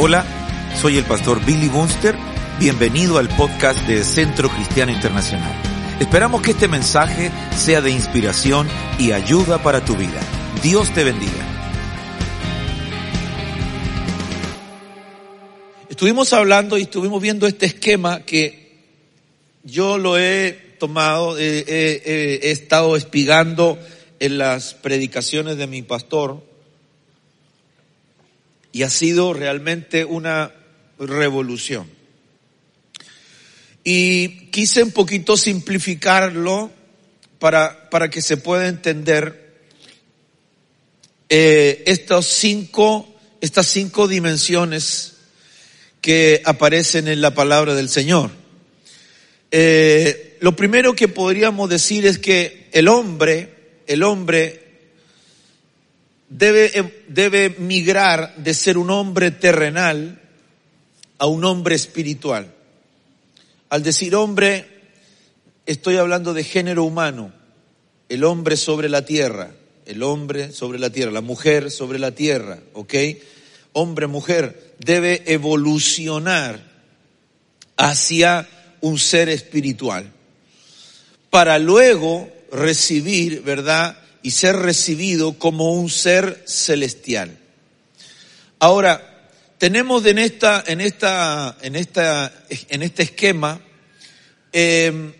Hola, soy el pastor Billy Bunster. Bienvenido al podcast de Centro Cristiano Internacional. Esperamos que este mensaje sea de inspiración y ayuda para tu vida. Dios te bendiga. Estuvimos hablando y estuvimos viendo este esquema que yo lo he tomado, eh, eh, eh, he estado espigando en las predicaciones de mi pastor y ha sido realmente una revolución. Y quise un poquito simplificarlo para, para que se pueda entender eh, cinco, estas cinco dimensiones que aparecen en la palabra del Señor. Eh, lo primero que podríamos decir es que el hombre, el hombre debe, em, debe migrar de ser un hombre terrenal a un hombre espiritual. Al decir hombre, estoy hablando de género humano, el hombre sobre la tierra, el hombre sobre la tierra, la mujer sobre la tierra, ¿ok? Hombre, mujer, debe evolucionar hacia un ser espiritual para luego recibir, ¿verdad? Y ser recibido como un ser celestial. Ahora, tenemos en esta, en esta, en esta, en este esquema eh,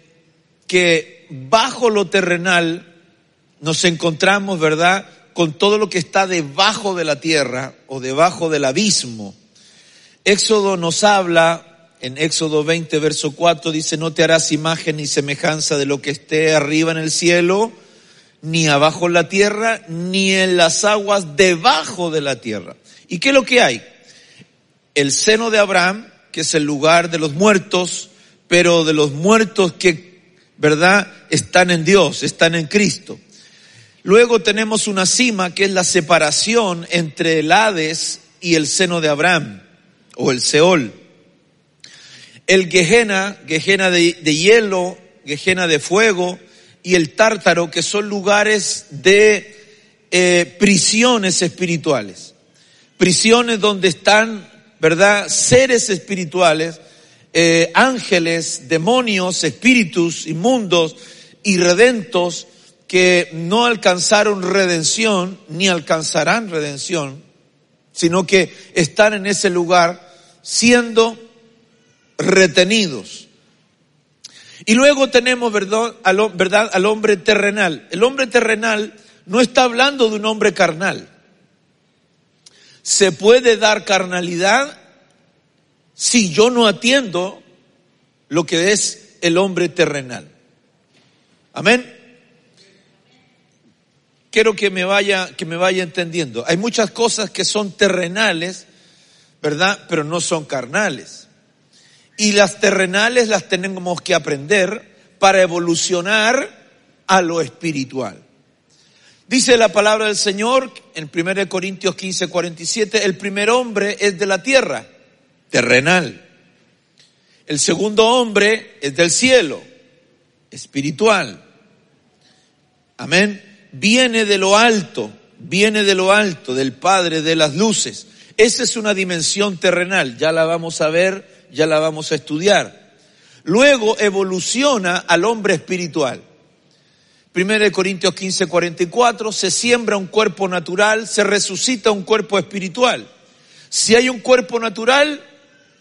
que bajo lo terrenal nos encontramos, ¿verdad?, con todo lo que está debajo de la tierra o debajo del abismo. Éxodo nos habla, en Éxodo 20, verso 4, dice, no te harás imagen ni semejanza de lo que esté arriba en el cielo, ni abajo en la tierra, ni en las aguas debajo de la tierra. ¿Y qué es lo que hay? El seno de Abraham, que es el lugar de los muertos, pero de los muertos que, ¿verdad?, están en Dios, están en Cristo. Luego tenemos una cima que es la separación entre el Hades y el seno de Abraham, o el Seol. El Gehenna, Gehenna de, hielo, Gehenna de fuego, y el tártaro, que son lugares de eh, prisiones espirituales. Prisiones donde están, ¿verdad? Seres espirituales, eh, ángeles, demonios, espíritus inmundos y redentos que no alcanzaron redención ni alcanzarán redención, sino que están en ese lugar siendo retenidos. Y luego tenemos, ¿verdad? Al, al hombre terrenal. El hombre terrenal no está hablando de un hombre carnal. Se puede dar carnalidad si yo no atiendo lo que es el hombre terrenal. Amén. Quiero que me vaya, que me vaya entendiendo. Hay muchas cosas que son terrenales, ¿verdad? Pero no son carnales. Y las terrenales las tenemos que aprender para evolucionar a lo espiritual. Dice la palabra del Señor en 1 Corintios 15, 47, el primer hombre es de la tierra, terrenal. El segundo hombre es del cielo, espiritual. Amén. Viene de lo alto, viene de lo alto, del Padre de las luces. Esa es una dimensión terrenal, ya la vamos a ver ya la vamos a estudiar. Luego evoluciona al hombre espiritual. Primero de Corintios 15, 44, se siembra un cuerpo natural, se resucita un cuerpo espiritual. Si hay un cuerpo natural,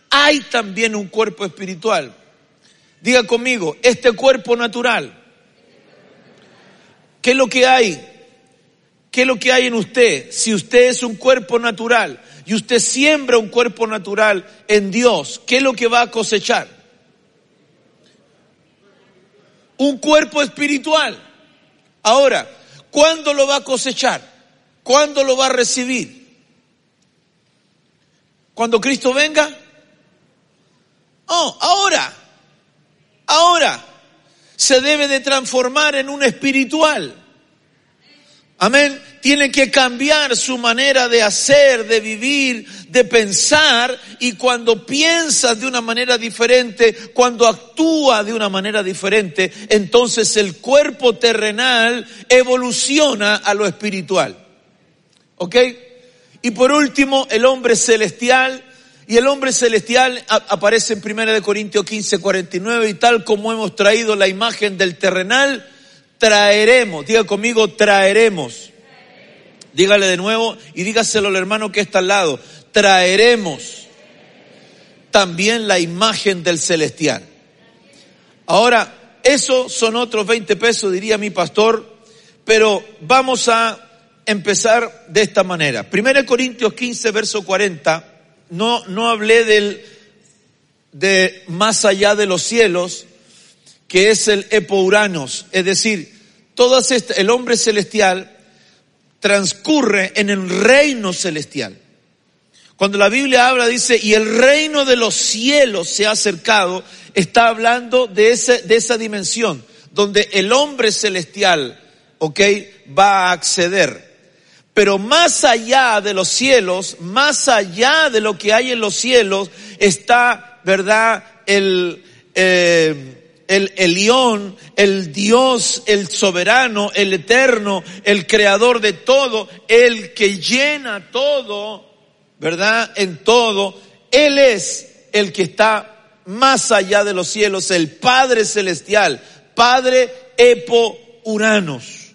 hay también un cuerpo espiritual. Diga conmigo, este cuerpo natural, ¿qué es lo que hay? ¿Qué es lo que hay en usted? Si usted es un cuerpo natural, y usted siembra un cuerpo natural en Dios, ¿qué es lo que va a cosechar? Un cuerpo espiritual. Ahora, ¿cuándo lo va a cosechar? ¿Cuándo lo va a recibir? ¿Cuando Cristo venga? Oh, ahora. Ahora. Se debe de transformar en un espiritual. Amén. Tiene que cambiar su manera de hacer, de vivir, de pensar. Y cuando piensas de una manera diferente, cuando actúa de una manera diferente, entonces el cuerpo terrenal evoluciona a lo espiritual. ¿Ok? Y por último, el hombre celestial Y el hombre celestial aparece en 1 Corintios 15, 49 y tal como hemos traído la imagen del terrenal, traeremos, diga conmigo, traeremos. Dígale de nuevo y dígaselo al hermano que está al lado, traeremos también la imagen del celestial. Ahora, eso son otros 20 pesos, diría mi pastor, pero vamos a empezar de esta manera. 1 Corintios 15, verso 40, no, no hablé del, de más allá de los cielos, que es el Epouranos, es decir, todo este, el hombre celestial transcurre en el reino celestial. Cuando la Biblia habla, dice, y el reino de los cielos se ha acercado, está hablando de, ese, de esa dimensión, donde el hombre celestial, ok, va a acceder. Pero más allá de los cielos, más allá de lo que hay en los cielos, está, ¿verdad? El, eh, el Elión, el Dios, el soberano, el eterno, el creador de todo, el que llena todo, ¿verdad? En todo. Él es el que está más allá de los cielos, el Padre celestial, Padre Epo Uranos.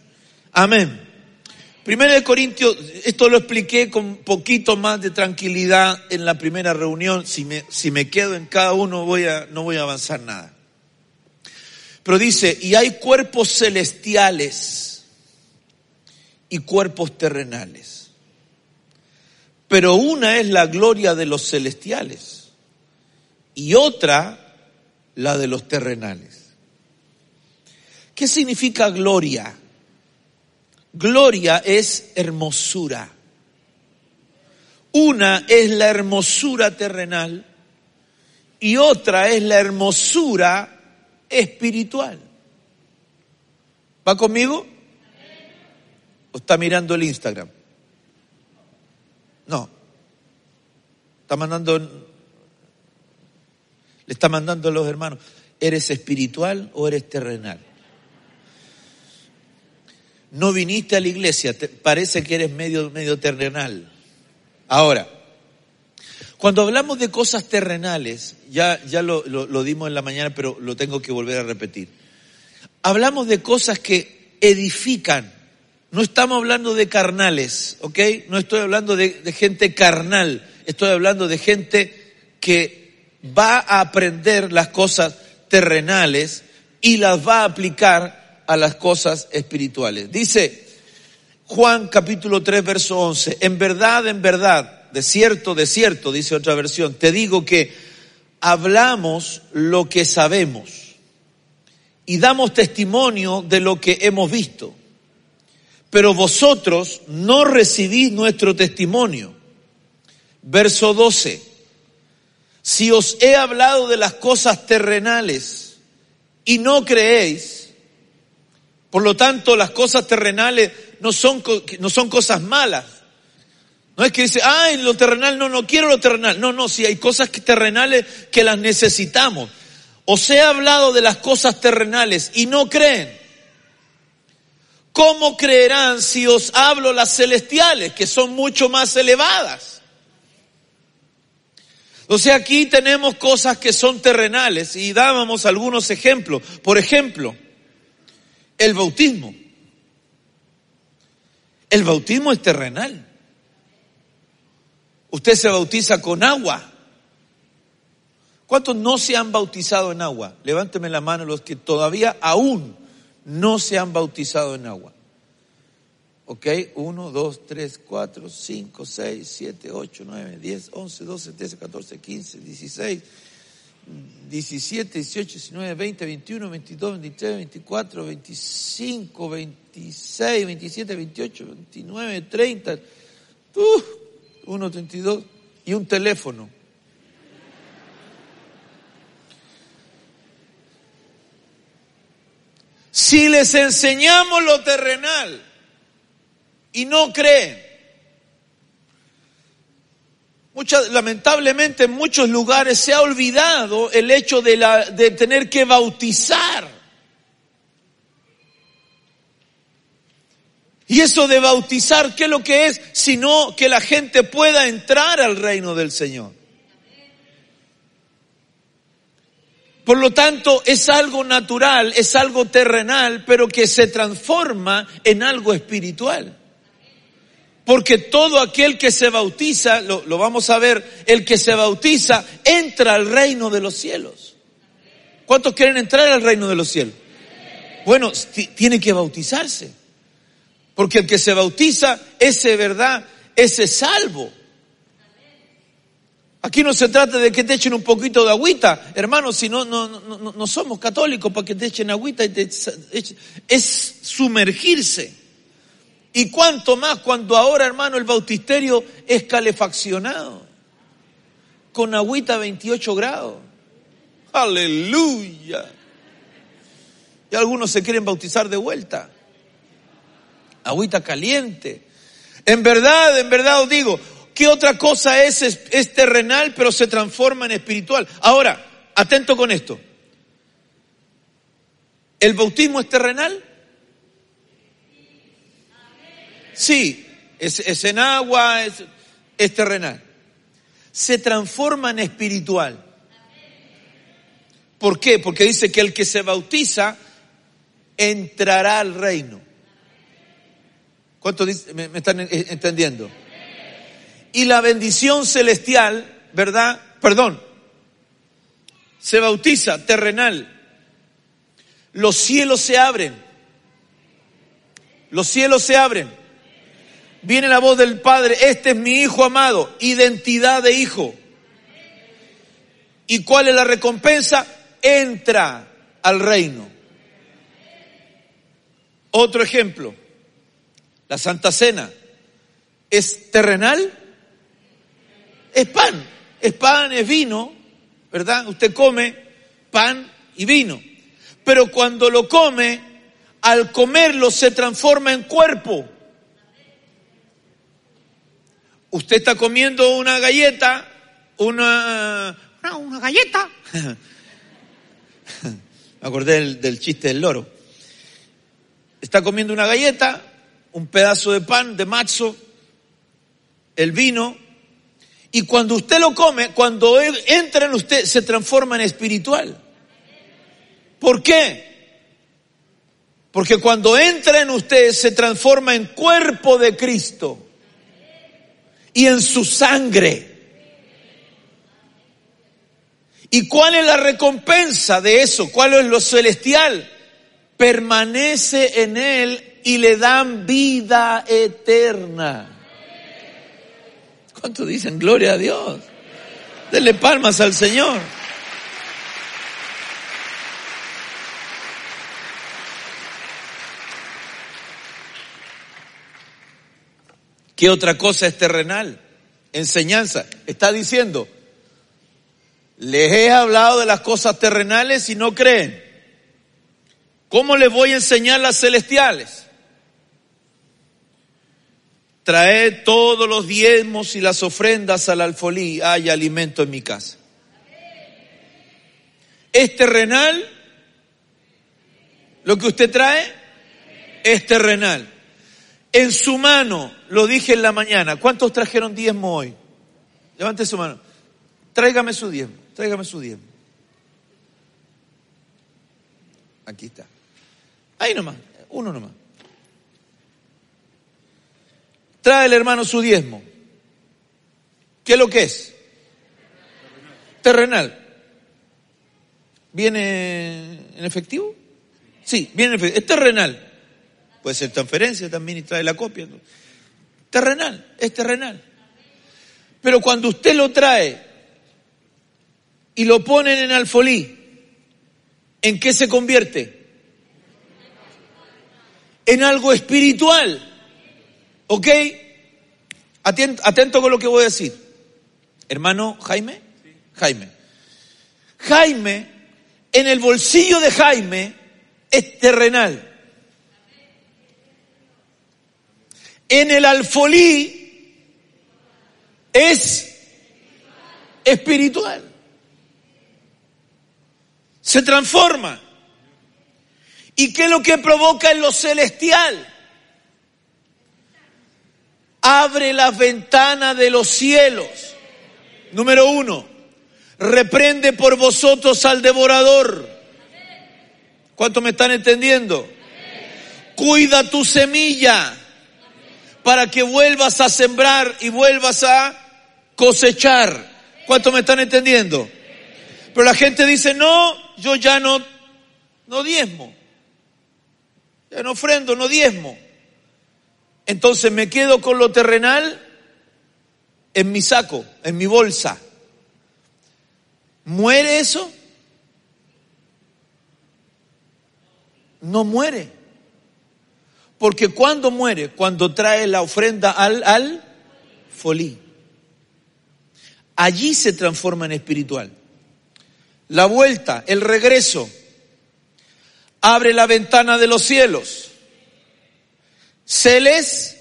Amén. Primero de Corintios, esto lo expliqué con poquito más de tranquilidad en la primera reunión. Si me, si me quedo en cada uno voy a, no voy a avanzar nada. Pero dice, y hay cuerpos celestiales y cuerpos terrenales. Pero una es la gloria de los celestiales y otra la de los terrenales. ¿Qué significa gloria? Gloria es hermosura. Una es la hermosura terrenal y otra es la hermosura espiritual. ¿Va conmigo? ¿O está mirando el Instagram? No. Está mandando, le está mandando a los hermanos, ¿eres espiritual o eres terrenal? No viniste a la iglesia, parece que eres medio, medio terrenal. Ahora, cuando hablamos de cosas terrenales, ya, ya lo, lo, dimos en la mañana, pero lo tengo que volver a repetir. Hablamos de cosas que edifican. No estamos hablando de carnales, ¿ok? No estoy hablando de, de gente carnal. Estoy hablando de gente que va a aprender las cosas terrenales y las va a aplicar a las cosas espirituales. Dice Juan capítulo 3, verso 11, en verdad, en verdad, de cierto, de cierto, dice otra versión, te digo que hablamos lo que sabemos y damos testimonio de lo que hemos visto. Pero vosotros no recibís nuestro testimonio. Verso 12. Si os he hablado de las cosas terrenales y no creéis, por lo tanto las cosas terrenales no son, no son cosas malas, no es que dice, ay, lo terrenal, no, no quiero lo terrenal. No, no, si hay cosas terrenales que las necesitamos. Os he hablado de las cosas terrenales y no creen. ¿Cómo creerán si os hablo las celestiales, que son mucho más elevadas? O sea, aquí tenemos cosas que son terrenales y dábamos algunos ejemplos. Por ejemplo, el bautismo. El bautismo es terrenal. Usted se bautiza con agua. ¿Cuántos no se han bautizado en agua? Levánteme la mano los que todavía aún no se han bautizado en agua. ¿Ok? 1, 2, 3, 4, 5, 6, 7, 8, 9, 10, 11, 12, 13, 14, 15, 16, 17, 18, 19, 20, 21, 22, 23, 24, 25, 26, 27, 28, 29, 30. Uh, 1.32 y un teléfono. Si les enseñamos lo terrenal y no creen, lamentablemente en muchos lugares se ha olvidado el hecho de, la, de tener que bautizar. Y eso de bautizar, ¿qué es lo que es? Sino que la gente pueda entrar al reino del Señor. Por lo tanto, es algo natural, es algo terrenal, pero que se transforma en algo espiritual. Porque todo aquel que se bautiza, lo, vamos a ver, el que se bautiza entra al reino de los cielos. ¿Cuántos quieren entrar al reino de los cielos? Bueno, tiene que bautizarse. Porque el que se bautiza, ese verdad, ese salvo. Aquí no se trata de que te echen un poquito de agüita, hermanos, si no, no, no, no somos católicos para que te echen agüita y te echen. es sumergirse. Y cuanto más cuando ahora, hermano, el bautisterio es calefaccionado, con agüita a 28 grados. Aleluya. Y algunos se quieren bautizar de vuelta. Agüita caliente. En verdad, en verdad os digo, ¿qué otra cosa es, es, terrenal pero se transforma en espiritual? Ahora, atento con esto. ¿El bautismo es terrenal? Sí, es, en agua, es terrenal. Se transforma en espiritual. ¿Por qué? Porque dice que el que se bautiza entrará al reino. ¿Cuántos me, están entendiendo? Y la bendición celestial, ¿verdad? Perdón, se bautiza terrenal. Los cielos se abren. Los cielos se abren. Viene la voz del Padre, este es mi Hijo amado, identidad de Hijo. ¿Y cuál es la recompensa? Entra al reino. Otro ejemplo, la Santa Cena. ¿Es terrenal? Es pan, es pan, es vino, ¿verdad? Usted come pan y vino. Pero cuando lo come, al comerlo se transforma en cuerpo. Usted está comiendo una galleta, una, una, galleta. Me acordé del, del chiste del loro está comiendo una galleta, un pedazo de pan de macho, el vino, y cuando usted lo come, cuando entra en usted, se transforma en espiritual. ¿Por qué? Porque cuando entra en usted, se transforma en cuerpo de Cristo y en su sangre. ¿Y cuál es la recompensa de eso? ¿Cuál es lo celestial? permanece en él y le dan vida eterna. ¿Cuánto dicen gloria a Dios? Denle palmas al Señor. ¿Qué otra cosa es terrenal? Enseñanza. Está diciendo, les he hablado de las cosas terrenales y no creen. ¿Cómo les voy a enseñar las celestiales? Trae todos los diezmos y las ofrendas al alfolí, hay alimento en mi casa. ¿Es terrenal? ¿Lo que usted trae? Es terrenal. En su mano, lo dije en la mañana, ¿cuántos trajeron diezmo hoy? Levante su mano. Tráigame su diezmo, tráigame su diezmo. Aquí está. Ahí nomás, uno nomás. Trae el hermano su diezmo. ¿Qué es lo que es? Terrenal. ¿Viene en efectivo? Sí, viene en efectivo. Es terrenal. Puede ser transferencia también y trae la copia. Terrenal, es terrenal. Pero cuando usted lo trae y lo ponen en alfolí, ¿en qué se convierte? en algo espiritual. ¿Ok? Atento, con lo que voy a decir. Hermano Jaime, Jaime. Jaime, en el bolsillo de Jaime es terrenal. En el alfolí es espiritual. Se transforma. ¿Y qué es lo que provoca en lo celestial? Abre las ventanas de los cielos. Número uno, reprende por vosotros al devorador. ¿Cuánto me están entendiendo? Cuida tu semilla para que vuelvas a sembrar y vuelvas a cosechar. ¿Cuánto me están entendiendo? Pero la gente dice, no, yo ya no, no diezmo. Ya no ofrendo, no diezmo. Entonces me quedo con lo terrenal en mi saco, en mi bolsa. ¿Muere eso? No muere. Porque cuando muere, cuando trae la ofrenda al, al folí. Allí se transforma en espiritual. La vuelta, el regreso, abre la ventana de los cielos. Celestial.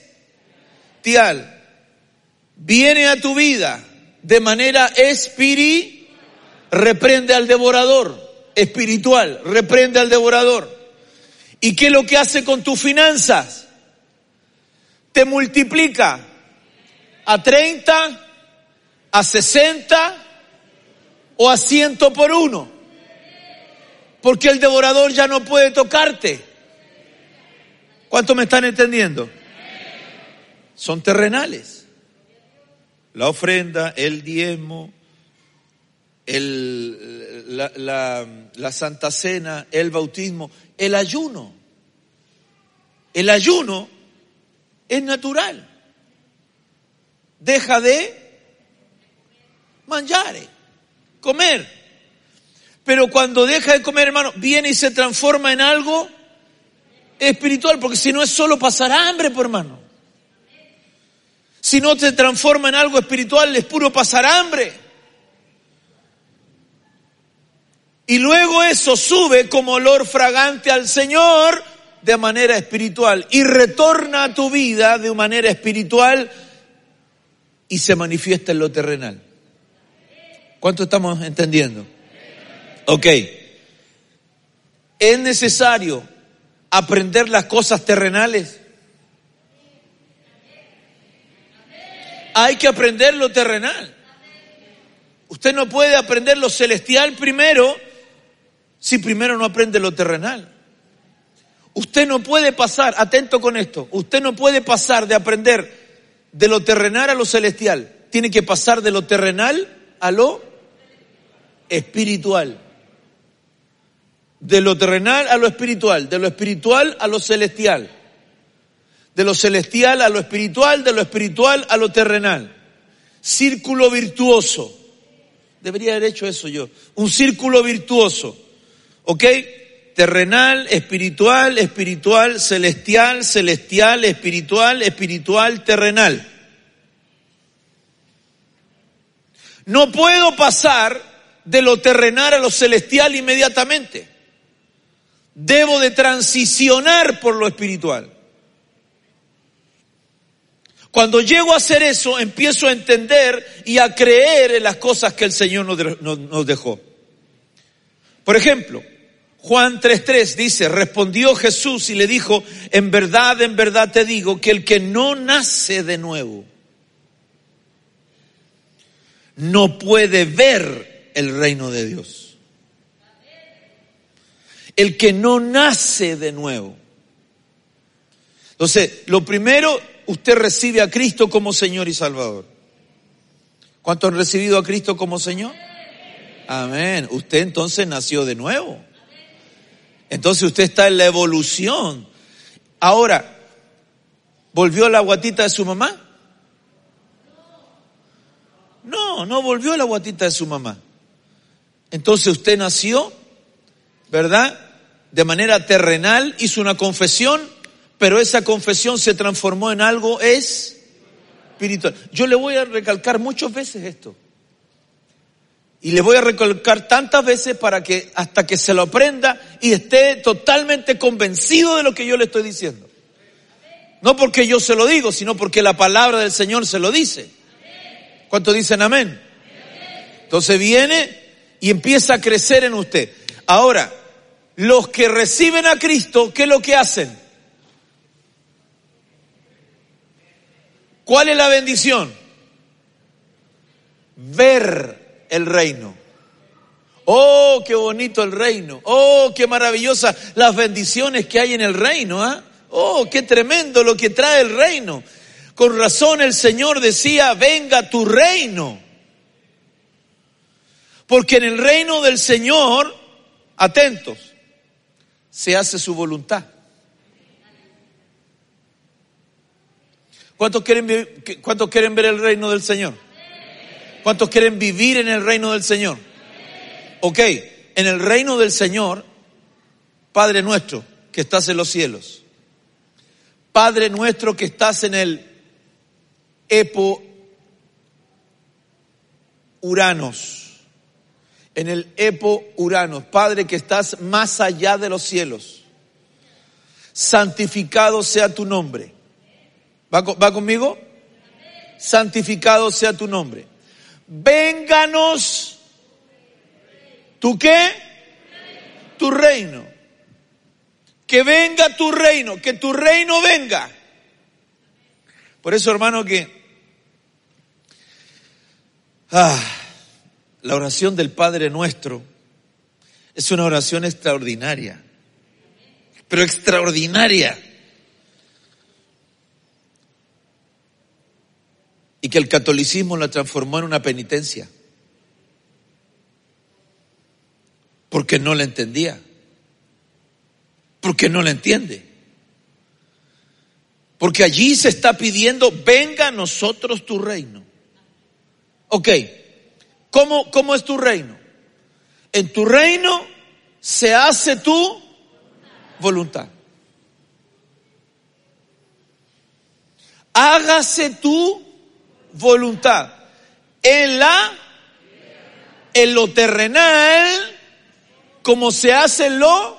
Viene a tu vida de manera espiritual. Reprende al devorador. Espiritual. Reprende al devorador. ¿Y qué es lo que hace con tus finanzas? Te multiplica a 30, a 60 o a 100 por uno. Porque el devorador ya no puede tocarte. ¿Cuánto me están entendiendo? Son terrenales. La ofrenda, el diezmo, el, la, la, la Santa Cena, el bautismo, el ayuno. El ayuno es natural. Deja de mangiare, comer. Pero cuando deja de comer, hermano, viene y se transforma en algo espiritual, porque si no es solo pasar hambre, por hermano. Si no te transforma en algo espiritual, es puro pasar hambre. Y luego eso sube como olor fragante al Señor de manera espiritual y retorna a tu vida de manera espiritual y se manifiesta en lo terrenal. ¿Cuánto estamos entendiendo? Ok. ¿Es necesario aprender las cosas terrenales? Hay que aprender lo terrenal. Usted no puede aprender lo celestial primero si primero no aprende lo terrenal. Usted no puede pasar, atento con esto, usted no puede pasar de aprender de lo terrenal a lo celestial. Tiene que pasar de lo terrenal a lo espiritual. De lo terrenal a lo espiritual, de lo espiritual a lo celestial. De lo celestial a lo espiritual, de lo espiritual a lo terrenal. Círculo virtuoso. Debería haber hecho eso yo. Un círculo virtuoso. ¿Ok? Terrenal, espiritual, espiritual, celestial, celestial, espiritual, espiritual, terrenal. No puedo pasar de lo terrenal a lo celestial inmediatamente. Debo de transicionar por lo espiritual. Cuando llego a hacer eso, empiezo a entender y a creer en las cosas que el Señor nos dejó. Por ejemplo, Juan 3.3 dice, respondió Jesús y le dijo, en verdad, en verdad te digo que el que no nace de nuevo no puede ver el reino de Dios. El que no nace de nuevo. Entonces, lo primero, usted recibe a Cristo como Señor y Salvador. ¿Cuántos han recibido a Cristo como Señor? Amén. Usted entonces nació de nuevo. Entonces usted está en la evolución. Ahora, ¿volvió la guatita de su mamá? No, no volvió la guatita de su mamá. Entonces usted nació, ¿verdad? De manera terrenal, hizo una confesión, pero esa confesión se transformó en algo espiritual. Yo le voy a recalcar muchas veces esto. Y le voy a recalcar tantas veces para que hasta que se lo aprenda y esté totalmente convencido de lo que yo le estoy diciendo. No porque yo se lo digo, sino porque la palabra del Señor se lo dice. ¿Cuántos dicen amén? Entonces viene y empieza a crecer en usted. Ahora, los que reciben a Cristo, ¿qué es lo que hacen? ¿Cuál es la bendición? Ver el reino. Oh, qué bonito el reino. Oh, qué maravillosa las bendiciones que hay en el reino. ¿ah? Oh, qué tremendo lo que trae el reino. Con razón el Señor decía, venga tu reino. Porque en el reino del Señor, atentos, se hace su voluntad. ¿Cuántos quieren, ¿Cuántos quieren ver el reino del Señor? ¿Cuántos quieren vivir en el reino del Señor? Ok, en el reino del Señor, Padre nuestro que estás en los cielos, Padre nuestro que estás en el Epo Uranos, en el Epo Uranos, Padre que estás más allá de los cielos, santificado sea tu nombre. ¿Va, va conmigo? Santificado sea tu nombre. Vénganos ¿Tu qué? Tu reino. Que venga tu reino, que tu reino venga. Por eso, hermano, que ah, la oración del Padre nuestro es una oración extraordinaria, pero extraordinaria. Y que el catolicismo la transformó en una penitencia. Porque no la entendía. Porque no la entiende. Porque allí se está pidiendo, venga a nosotros tu reino. Ok, ¿cómo, cómo es tu reino? En tu reino se hace tu voluntad. Hágase tu voluntad en la, en lo terrenal como se hace lo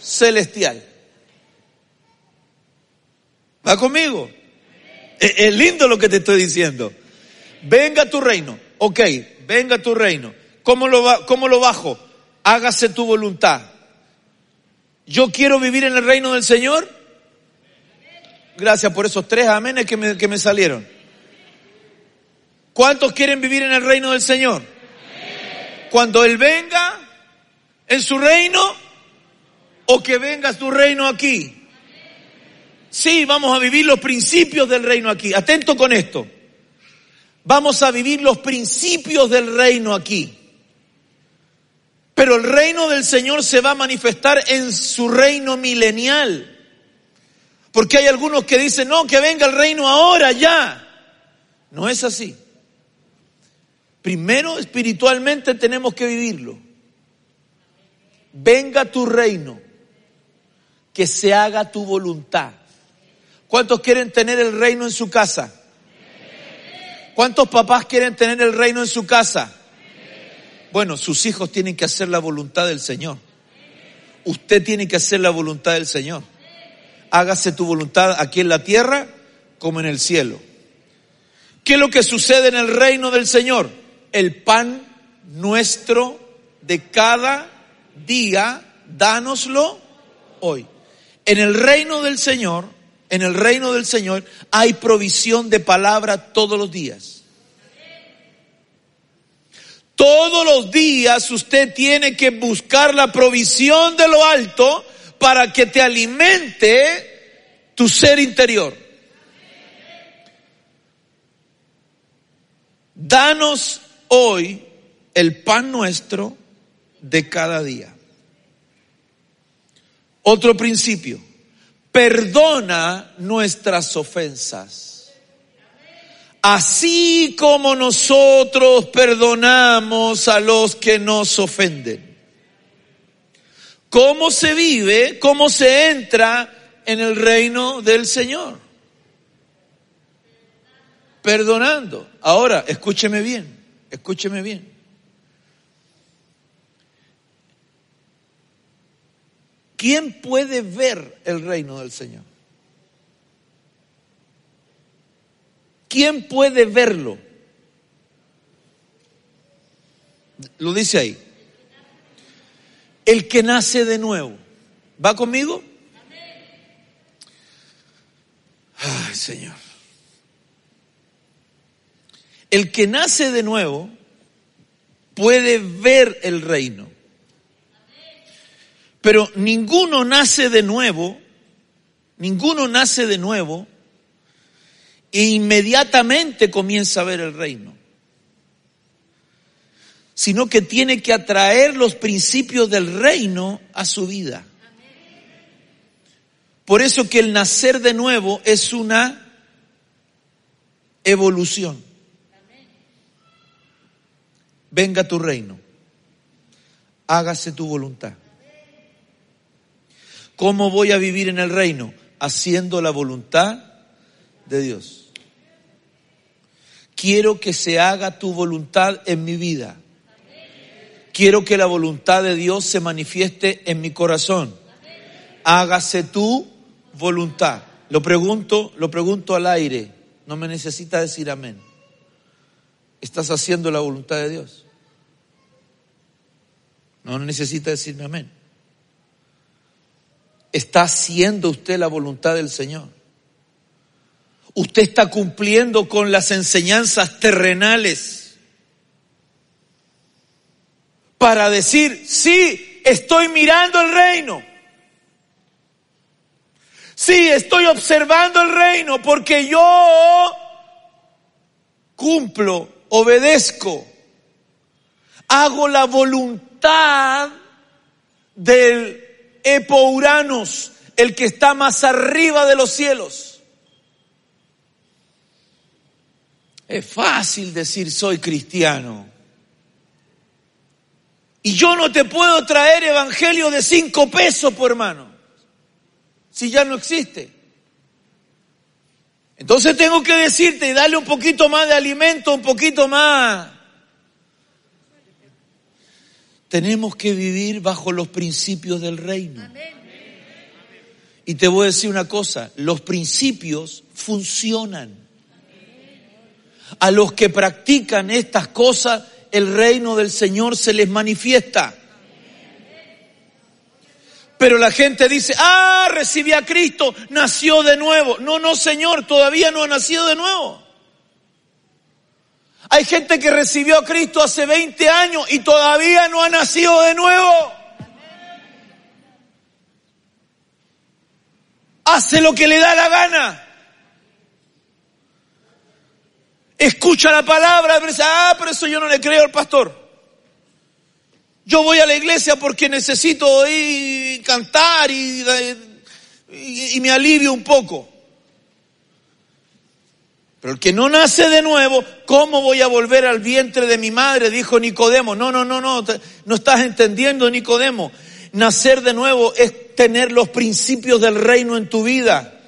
celestial. ¿Va conmigo? Es, lindo lo que te estoy diciendo. Venga tu reino. Ok, venga tu reino. ¿Cómo lo, cómo lo bajo? Hágase tu voluntad. Yo quiero vivir en el reino del Señor. Gracias por esos tres amenes que me, que me salieron. ¿Cuántos quieren vivir en el reino del Señor? Cuando Él venga, en su reino o que venga tu reino aquí. Sí, vamos a vivir los principios del reino aquí. Atento con esto. Vamos a vivir los principios del reino aquí. Pero el reino del Señor se va a manifestar en su reino milenial. Porque hay algunos que dicen, no, que venga el reino ahora, ya. No es así. Primero, espiritualmente tenemos que vivirlo venga tu reino, que se haga tu voluntad. ¿Cuántos quieren tener el reino en su casa? ¿Cuántos papás quieren tener el reino en su casa? Bueno, sus hijos tienen que hacer la voluntad del Señor. Usted tiene que hacer la voluntad del Señor. Hágase tu voluntad aquí en la tierra como en el cielo. ¿Qué es lo que sucede en el reino del Señor? El pan nuestro de cada día, dánoslo hoy. En el reino del Señor, en el reino del Señor hay provisión de palabra todos los días. Todos los días usted tiene que buscar la provisión de lo alto para que te alimente tu ser interior. Danos hoy el pan nuestro de cada día. Otro principio, perdona nuestras ofensas. Así como nosotros perdonamos a los que nos ofenden. ¿Cómo se vive? ¿Cómo se entra en el reino del Señor? Perdonando. Ahora, escúcheme bien, escúcheme bien. ¿Quién puede ver el reino del Señor? ¿Quién puede verlo? Lo dice ahí. El que nace de nuevo. ¿Va conmigo? Ay, Señor. El que nace de nuevo puede ver el reino. Pero ninguno nace de nuevo, ninguno nace de nuevo e inmediatamente comienza a ver el reino. Sino que tiene que atraer los principios del reino a su vida. Por eso que el nacer de nuevo es una evolución. Venga tu reino. Hágase tu voluntad. ¿Cómo voy a vivir en el reino? Haciendo la voluntad de Dios. Quiero que se haga tu voluntad en mi vida. Quiero que la voluntad de Dios se manifieste en mi corazón. Hágase tu voluntad. Lo pregunto, lo pregunto al aire. No me necesita decir amén. ¿Estás haciendo la voluntad de Dios? No necesita decirme amén. ¿Está haciendo usted la voluntad del Señor? Usted está cumpliendo con las enseñanzas terrenales para decir, sí, estoy mirando el reino. Sí, estoy observando el reino porque yo cumplo, obedezco, hago la voluntad del Epouranos, el que está más arriba de los cielos. Es fácil decir soy cristiano. Y yo no te puedo traer evangelio de cinco pesos, por hermano si ya no existe? Entonces tengo que decirte y darle un poquito más de alimento, un poquito más. Tenemos que vivir bajo los principios del reino. Y te voy a decir una cosa, los principios funcionan. A los que practican estas cosas, el reino del Señor se les manifiesta. Pero la gente dice, ah, recibí a Cristo, nació de nuevo. No, no, Señor, todavía no ha nacido de nuevo. Hay gente que recibió a Cristo hace 20 años y todavía no ha nacido de nuevo. Hace lo que le da la gana. Escucha la palabra, pero dice, ah, pero eso yo no le creo al pastor. Yo voy a la iglesia porque necesito ir cantar y, y, me alivio un poco. Pero el que no nace de nuevo, ¿cómo voy a volver al vientre de mi madre? Dijo Nicodemo. No, no, no, no, no estás entendiendo, Nicodemo. Nacer de nuevo es tener los principios del reino en tu vida.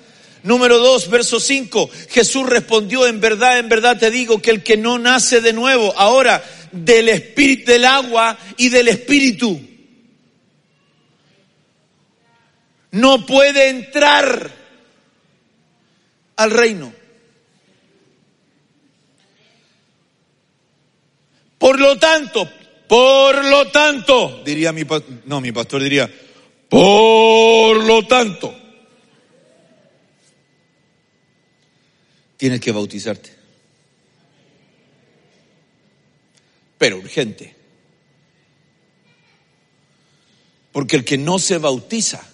Número dos, verso cinco. Jesús respondió, en verdad, en verdad te digo que el que no nace de nuevo, ahora del espíritu del agua y del espíritu. No puede entrar al reino. Por lo tanto, por lo tanto, diría mi no, mi pastor diría, por lo tanto, tienes que bautizarte. pero urgente. Porque el que no se bautiza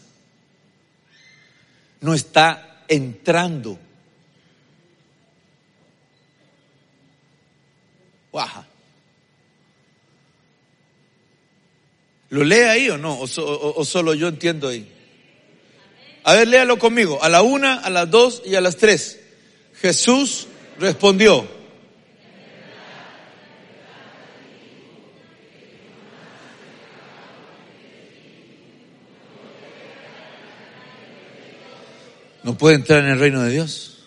no está entrando. Baja. ¿Lo lee ahí o no? O, solo yo entiendo ahí? A ver, léalo conmigo. A la una, a las dos y a las tres. Jesús respondió. no puede entrar en el reino de Dios.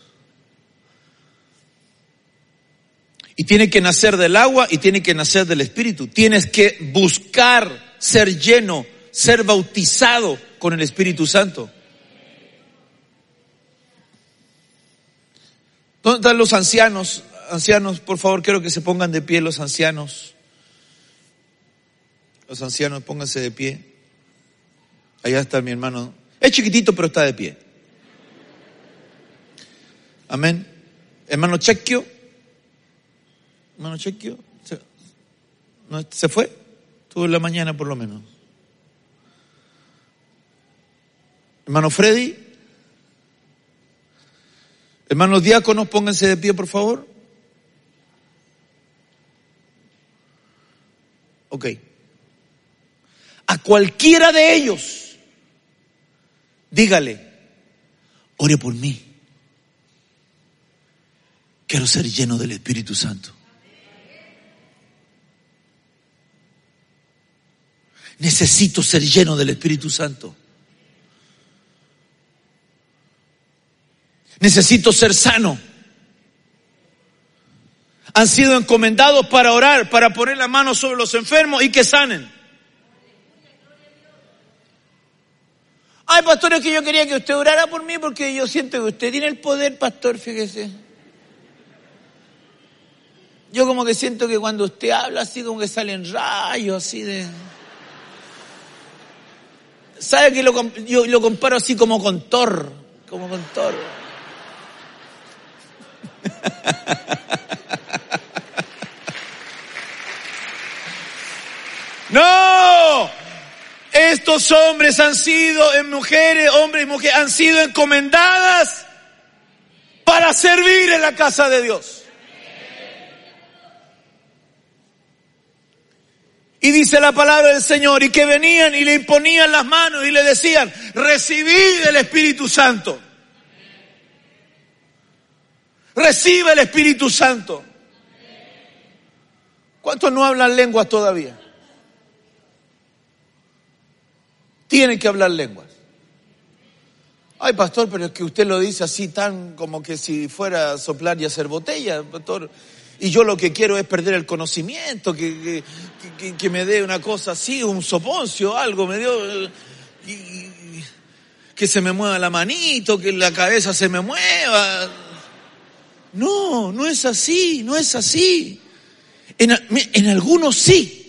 Y tiene que nacer del agua y tiene que nacer del Espíritu. Tienes que buscar ser lleno, ser bautizado con el Espíritu Santo. ¿Dónde están los ancianos? Ancianos, por favor, quiero que se pongan de pie los ancianos. Los ancianos, pónganse de pie. Allá está mi hermano. Es chiquitito, pero está de pie. Amén. Hermano Chequio. Hermano Chequio. ¿No? ¿Se fue? Estuvo en la mañana por lo menos. Hermano Freddy. Hermanos diáconos, pónganse de pie, por favor. Ok. A cualquiera de ellos, dígale, ore por mí. Quiero ser lleno del Espíritu Santo. Necesito ser lleno del Espíritu Santo. Necesito ser sano. Han sido encomendados para orar, para poner la mano sobre los enfermos y que sanen. Ay, pastor, es que yo quería que usted orara por mí porque yo siento que usted tiene el poder, pastor, fíjese. Yo como que siento que cuando usted habla así como que salen rayos así de... ¿Sabe que lo, yo lo comparo así como con Thor? Como con Thor. No, estos hombres han sido, en mujeres, hombres y mujeres, han sido encomendadas para servir en la casa de Dios. Y dice la palabra del Señor, y que venían y le imponían las manos y le decían, recibid el Espíritu Santo. Recibe el Espíritu Santo. ¿Cuántos no hablan lenguas todavía? Tienen que hablar lenguas. Ay, pastor, pero es que usted lo dice así tan como que si fuera a soplar y hacer botella, pastor. Y yo lo que quiero es perder el conocimiento, que, que, me dé una cosa así, un soponcio, algo, me dio... que se me mueva la manito, que la cabeza se me mueva. No, no es así, no es así. En, en algunos sí.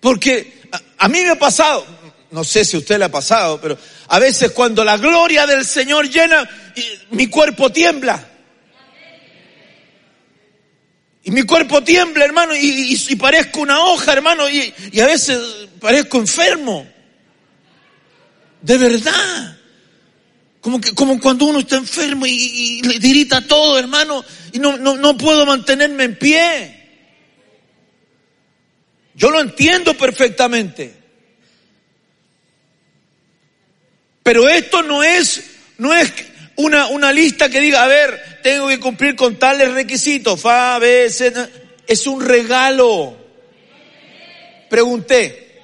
Porque a, mí me ha pasado, no sé si a usted le ha pasado, pero a veces cuando la gloria del Señor llena, mi cuerpo tiembla. Y mi cuerpo tiembla, hermano, y, parezco una hoja, hermano, y, y, a veces parezco enfermo. De verdad. Como, que, como cuando uno está enfermo y, le dirita todo, hermano, y no, no, no puedo mantenerme en pie. Yo lo entiendo perfectamente. Pero esto no es, no es una, una lista que diga, a ver, tengo que cumplir con tales requisitos. Fa, B, C, es un regalo. Pregunté,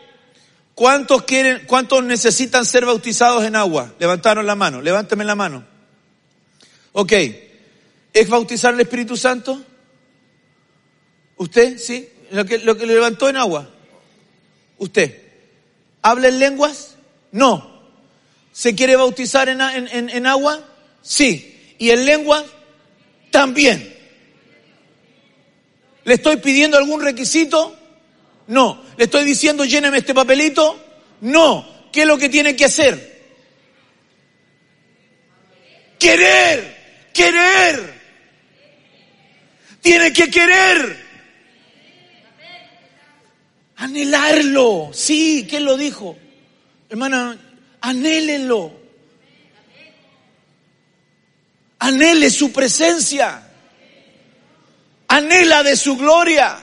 ¿cuántos quieren, cuántos necesitan ser bautizados en agua? Levantaron la mano, levánteme la mano. Ok, ¿es bautizar el Espíritu Santo? ¿Usted? ¿Sí? Lo que, lo que le levantó en agua. ¿Usted? ¿Habla en lenguas? No. ¿Se quiere bautizar en, en, en agua? Sí. ¿Y en lengua? También. ¿Le estoy pidiendo algún requisito? No. ¿Le estoy diciendo lléneme este papelito? No. ¿Qué es lo que tiene que hacer? Querer, querer. Tiene que querer. Anhelarlo. Sí, ¿quién lo dijo? Hermana, anhélenlo. Anhele su presencia. Anhela de su gloria.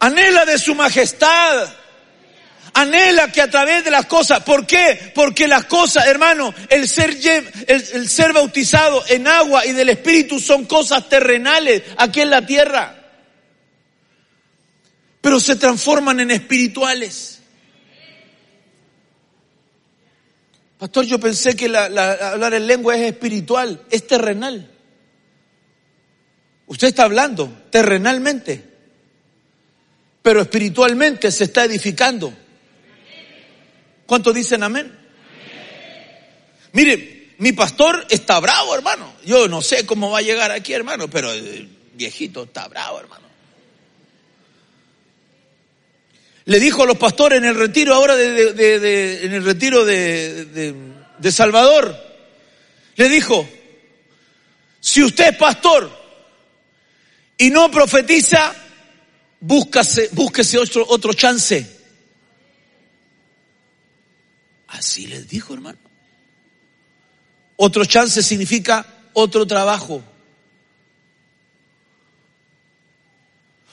Anhela de su majestad. Anhela que a través de las cosas, ¿por qué? Porque las cosas, hermano, el ser, el, el ser bautizado en agua y del Espíritu son cosas terrenales aquí en la tierra. Pero se transforman en espirituales. Pastor, yo pensé que hablar en lengua es espiritual, es terrenal. Usted está hablando terrenalmente, pero espiritualmente se está edificando. ¿Cuántos dicen amén? Mire, mi pastor está bravo, hermano. Yo no sé cómo va a llegar aquí, hermano, pero el viejito está bravo, hermano. Le dijo a los pastores en el retiro ahora de, en el retiro de, de Salvador, le dijo, si usted es pastor y no profetiza, búscase, búsquese otro, otro chance. Así les dijo, hermano. Otro chance significa otro trabajo.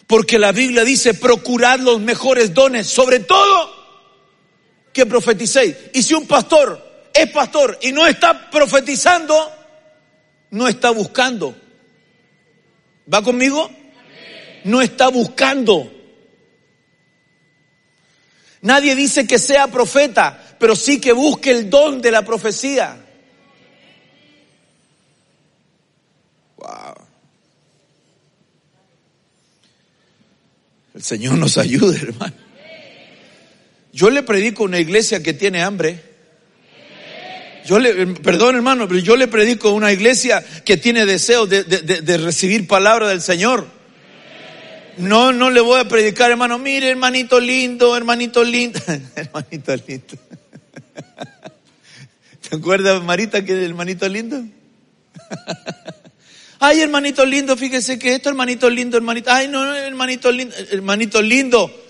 Porque la Biblia dice, procurad los mejores dones, sobre todo que profeticéis. Y si un pastor es pastor y no está profetizando, no está buscando. ¿Va conmigo? No está buscando. Nadie dice que sea profeta, pero sí que busque el don de la profecía. Wow. El Señor nos ayude, hermano. Yo le predico a una iglesia que tiene hambre. Yo le, perdón hermano, pero yo le predico a una iglesia que tiene deseo de, de recibir palabra del Señor. No, no le voy a predicar, hermano. Mire, hermanito lindo, hermanito lindo. hermanito lindo. ¿Te acuerdas, Marita, que el hermanito lindo? Ay, hermanito lindo, fíjese que esto, hermanito lindo, hermanito. Ay, no, hermanito lindo, hermanito lindo.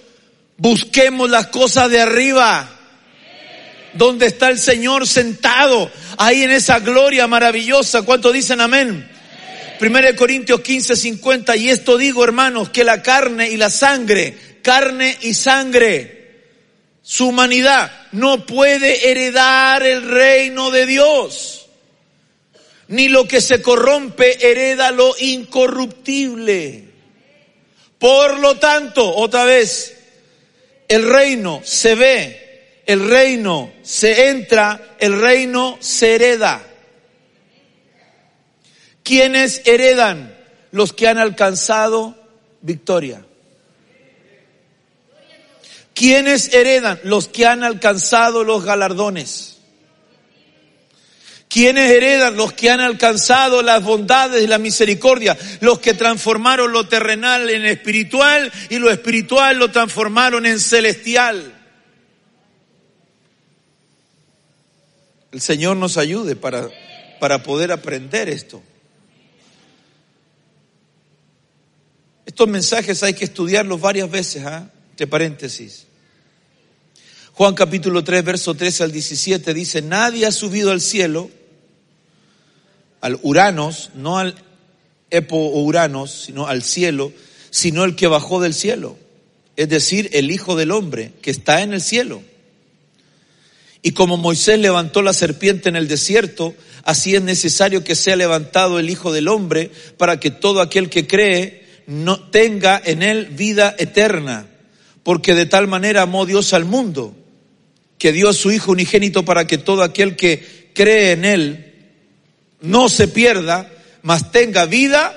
Busquemos las cosas de arriba. Donde está el Señor sentado, ahí en esa gloria maravillosa. ¿Cuánto dicen amén? 1 Corintios 15, 50, y esto digo hermanos, que la carne y la sangre, carne y sangre, su humanidad no puede heredar el reino de Dios. Ni lo que se corrompe hereda lo incorruptible. Por lo tanto, otra vez, el reino se ve, el reino se entra, el reino se hereda. ¿Quiénes heredan? Los que han alcanzado victoria. ¿Quiénes heredan? Los que han alcanzado los galardones. ¿Quiénes heredan? Los que han alcanzado las bondades y la misericordia, los que transformaron lo terrenal en espiritual y lo espiritual lo transformaron en celestial. El Señor nos ayude para, para poder aprender esto. Estos mensajes hay que estudiarlos varias veces, entre paréntesis. Juan capítulo 3, verso 13 al 17 dice, nadie ha subido al cielo, al Uranos, no al Epo o Uranos, sino al cielo, sino el que bajó del cielo, es decir, el Hijo del Hombre, que está en el cielo. Y como Moisés levantó la serpiente en el desierto, así es necesario que sea levantado el Hijo del Hombre para que todo aquel que cree no tenga en él vida eterna, porque de tal manera amó Dios al mundo, que dio a su Hijo unigénito para que todo aquel que cree en él no se pierda, mas tenga vida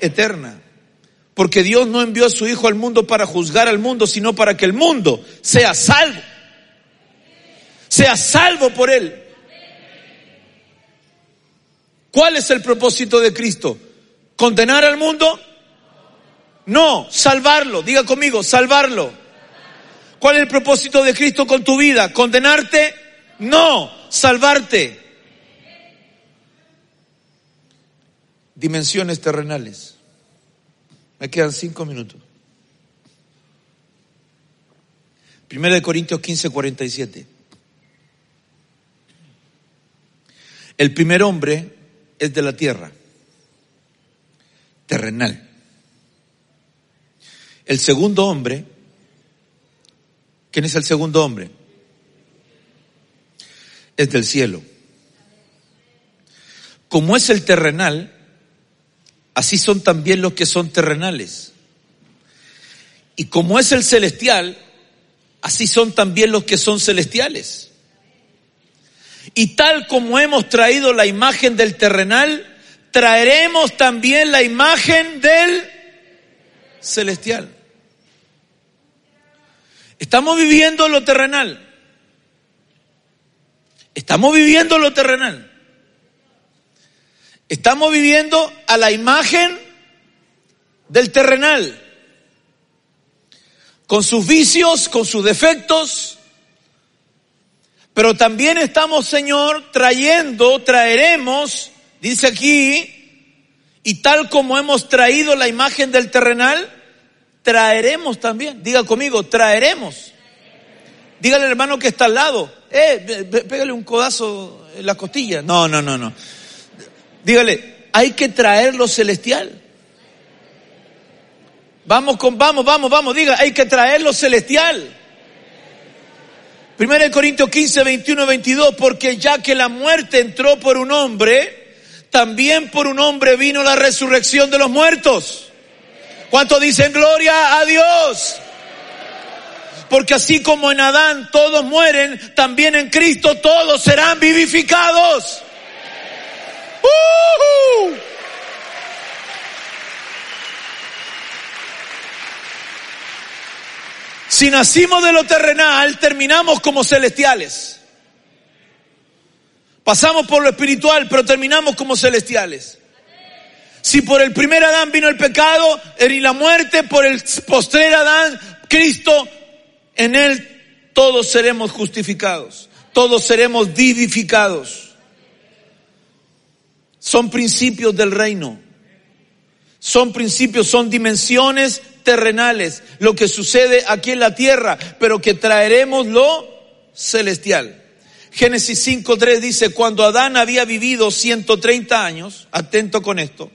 eterna. Porque Dios no envió a su Hijo al mundo para juzgar al mundo, sino para que el mundo sea salvo. Sea salvo por él. ¿Cuál es el propósito de Cristo? ¿Condenar al mundo? No, salvarlo. Diga conmigo, salvarlo. ¿Cuál es el propósito de Cristo con tu vida? ¿Condenarte? No, salvarte. Dimensiones terrenales. Me quedan cinco minutos. Primera de Corintios 15, 47. El primer hombre es de la tierra, terrenal. El segundo hombre, ¿quién es el segundo hombre? Es del cielo. Como es el terrenal, así son también los que son terrenales. Y como es el celestial, así son también los que son celestiales. Y tal como hemos traído la imagen del terrenal, traeremos también la imagen del celestial. Estamos viviendo lo terrenal. Estamos viviendo lo terrenal. Estamos viviendo a la imagen del terrenal. Con sus vicios, con sus defectos. Pero también estamos, Señor, trayendo, traeremos, dice aquí, y tal como hemos traído la imagen del terrenal, traeremos también. Diga conmigo, traeremos. Dígale al hermano que está al lado, eh, pégale un codazo en la costilla. No, no, no, no. Dígale, hay que traer lo celestial. Vamos con, vamos, vamos, vamos, diga, hay que traer lo celestial. Primero Corintios 15, 21, 22, porque ya que la muerte entró por un hombre, también por un hombre vino la resurrección de los muertos. ¿Cuántos dicen gloria a Dios? Porque así como en Adán todos mueren, también en Cristo todos serán vivificados. Si nacimos de lo terrenal, terminamos como celestiales. Pasamos por lo espiritual, pero terminamos como celestiales. Si por el primer Adán vino el pecado y la muerte, por el postrer Adán, Cristo, en él todos seremos justificados, todos seremos vivificados. Son principios del reino. Son principios, son dimensiones terrenales, lo que sucede aquí en la tierra, pero que traeremos lo celestial. Génesis 5.3 dice, cuando Adán había vivido 130 años, atento con esto,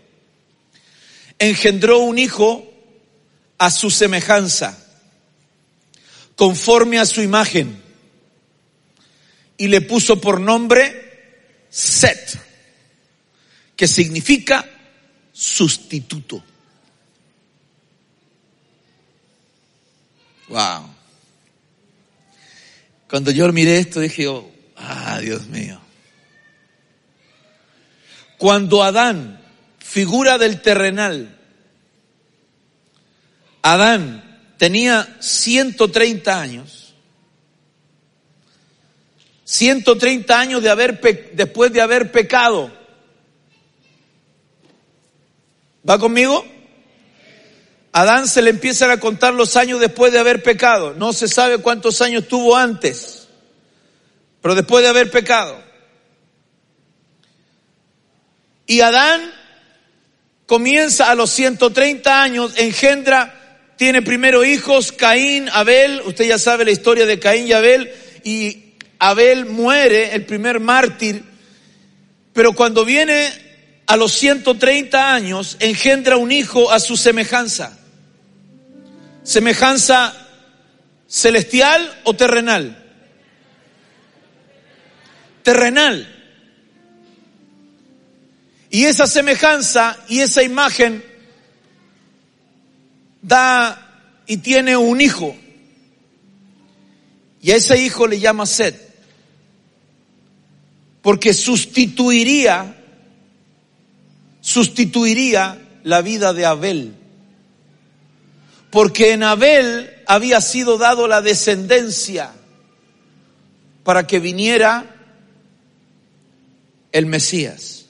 engendró un hijo a su semejanza, conforme a su imagen, y le puso por nombre Set, que significa sustituto. Wow. Cuando yo miré esto dije, oh, ah, Dios mío. Cuando Adán figura del terrenal. Adán tenía 130 años. 130 años de haber después de haber pecado. ¿Va conmigo? Adán se le empiezan a contar los años después de haber pecado. No se sabe cuántos años tuvo antes, pero después de haber pecado. Y Adán comienza a los 130 años, engendra, tiene primero hijos, Caín, Abel, usted ya sabe la historia de Caín y Abel, y Abel muere, el primer mártir, pero cuando viene a los 130 años, engendra un hijo a su semejanza. ¿Semejanza celestial o terrenal? Terrenal. Y esa semejanza y esa imagen da y tiene un hijo. Y a ese hijo le llama Sed. Porque sustituiría, sustituiría la vida de Abel. Porque en Abel había sido dado la descendencia para que viniera el Mesías.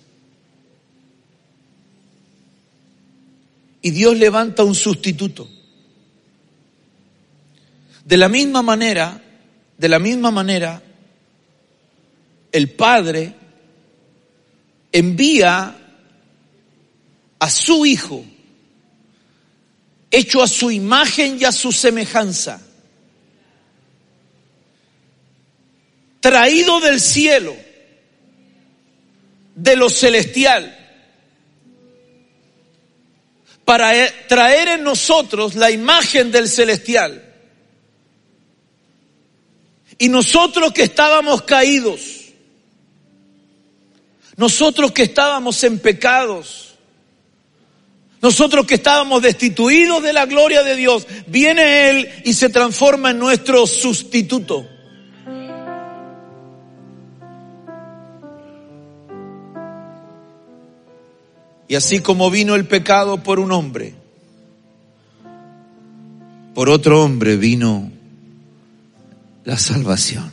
y Dios levanta un sustituto. De la misma manera, de la misma manera, el Padre envía a su Hijo, hecho a su imagen y a su semejanza, traído del cielo, de lo celestial, para e, traer en nosotros la imagen del celestial. Y nosotros que estábamos caídos, nosotros que estábamos en pecados, nosotros que estábamos destituidos de la gloria de Dios, viene Él y se transforma en nuestro sustituto. Y así como vino el pecado por un hombre, por otro hombre vino la salvación.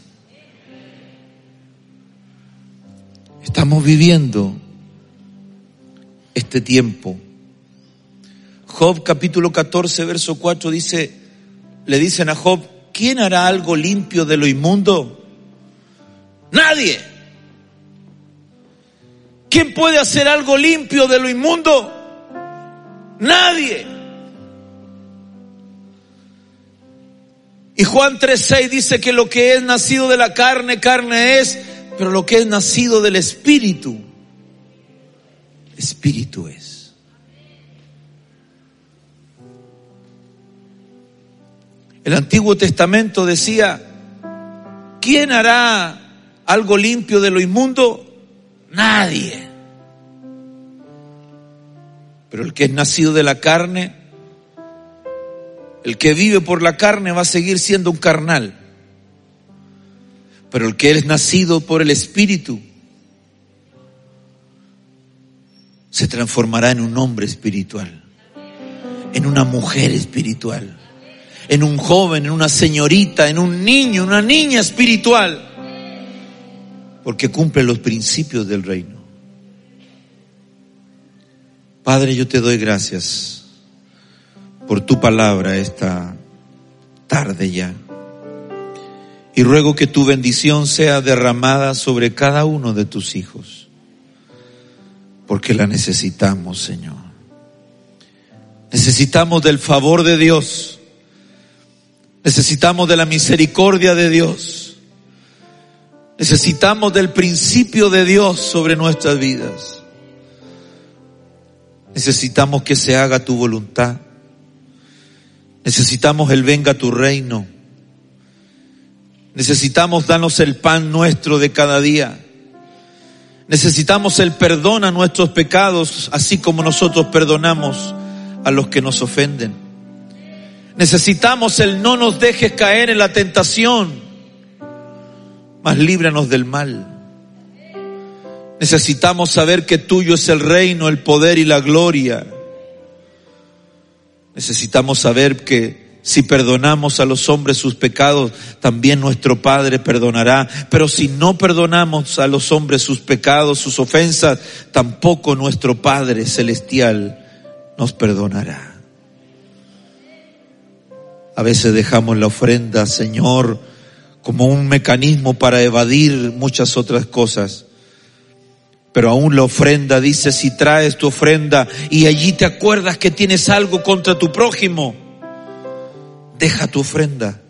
Estamos viviendo este tiempo. Job capítulo 14, verso 4 dice, le dicen a Job, ¿quién hará algo limpio de lo inmundo? Nadie. ¿Quién puede hacer algo limpio de lo inmundo? Nadie. Y Juan 3.6 dice que lo que es nacido de la carne, carne es, pero lo que es nacido del Espíritu, Espíritu es. El Antiguo Testamento decía, ¿quién hará algo limpio de lo inmundo? Nadie. Pero el que es nacido de la carne, el que vive por la carne va a seguir siendo un carnal. Pero el que es nacido por el Espíritu se transformará en un hombre espiritual, en una mujer espiritual, en un joven, en una señorita, en un niño, una niña espiritual, porque cumple los principios del reino. Padre, yo te doy gracias por tu palabra esta tarde ya. Y ruego que tu bendición sea derramada sobre cada uno de tus hijos, porque la necesitamos, Señor. Necesitamos del favor de Dios. Necesitamos de la misericordia de Dios. Necesitamos del principio de Dios sobre nuestras vidas. Necesitamos que se haga tu voluntad. Necesitamos el venga tu reino. Necesitamos darnos el pan nuestro de cada día. Necesitamos el perdón a nuestros pecados, así como nosotros perdonamos a los que nos ofenden. Necesitamos el no nos dejes caer en la tentación, mas líbranos del mal. Necesitamos saber que tuyo es el reino, el poder y la gloria. Necesitamos saber que si perdonamos a los hombres sus pecados, también nuestro Padre perdonará. Pero si no perdonamos a los hombres sus pecados, sus ofensas, tampoco nuestro Padre celestial nos perdonará. A veces dejamos la ofrenda, Señor, como un mecanismo para evadir muchas otras cosas. Pero aún la ofrenda dice, si traes tu ofrenda y allí te acuerdas que tienes algo contra tu prójimo, deja tu ofrenda.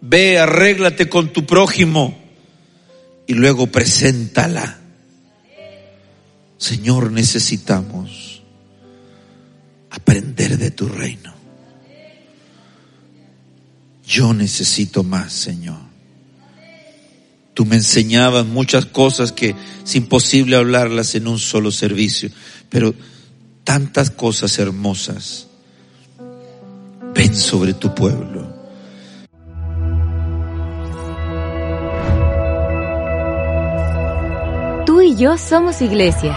Ve, arréglate con tu prójimo y luego preséntala. Señor, necesitamos aprender de tu reino. Yo necesito más, Señor. Tú me enseñabas muchas cosas que es imposible hablarlas en un solo servicio, pero tantas cosas hermosas. Ven sobre tu pueblo. Tú y yo somos iglesia.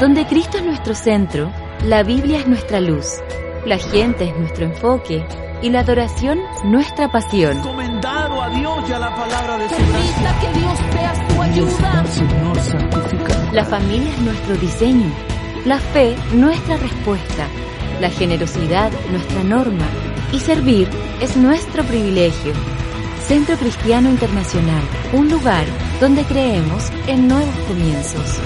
Donde Cristo es nuestro centro, la Biblia es nuestra luz, la gente es nuestro enfoque y la adoración nuestra pasión. Encomendado a Dios y a la palabra de su Permita que Dios vea tu ayuda. Señor, santifica. La familia es nuestro diseño, la fe nuestra respuesta, la generosidad nuestra norma y servir es nuestro privilegio. Centro Cristiano Internacional, un lugar donde creemos en nuevos comienzos.